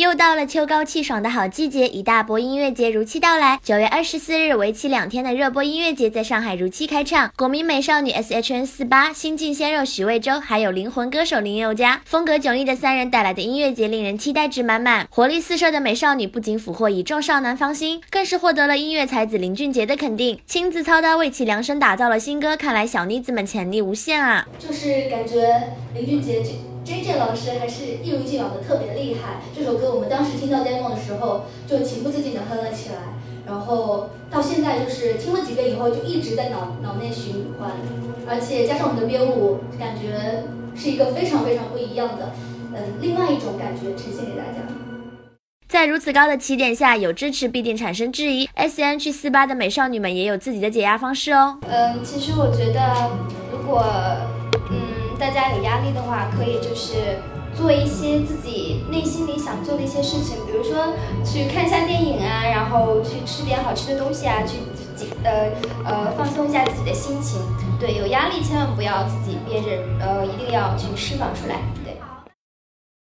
又到了秋高气爽的好季节，一大波音乐节如期到来。九月二十四日，为期两天的热播音乐节在上海如期开唱。国民美少女 S.H.N 四八、新晋鲜肉许魏洲，还有灵魂歌手林宥嘉，风格迥异的三人带来的音乐节令人期待值满满。活力四射的美少女不仅俘获一众少男芳心，更是获得了音乐才子林俊杰的肯定，亲自操刀为其量身打造了新歌。看来小妮子们潜力无限啊！就是感觉林俊杰这。J J 老师还是一如既往的特别厉害。这首歌我们当时听到 demo 的时候，就情不自禁的哼了起来，然后到现在就是听了几遍以后，就一直在脑脑内循环，而且加上我们的编舞，感觉是一个非常非常不一样的，嗯，另外一种感觉呈现给大家。在如此高的起点下，有支持必定产生质疑。S N H 四八的美少女们也有自己的解压方式哦。嗯，其实我觉得，如果嗯。大家有压力的话，可以就是做一些自己内心里想做的一些事情，比如说去看一下电影啊，然后去吃点好吃的东西啊，去呃呃放松一下自己的心情。对，有压力千万不要自己憋着，呃，一定要去释放出来。对。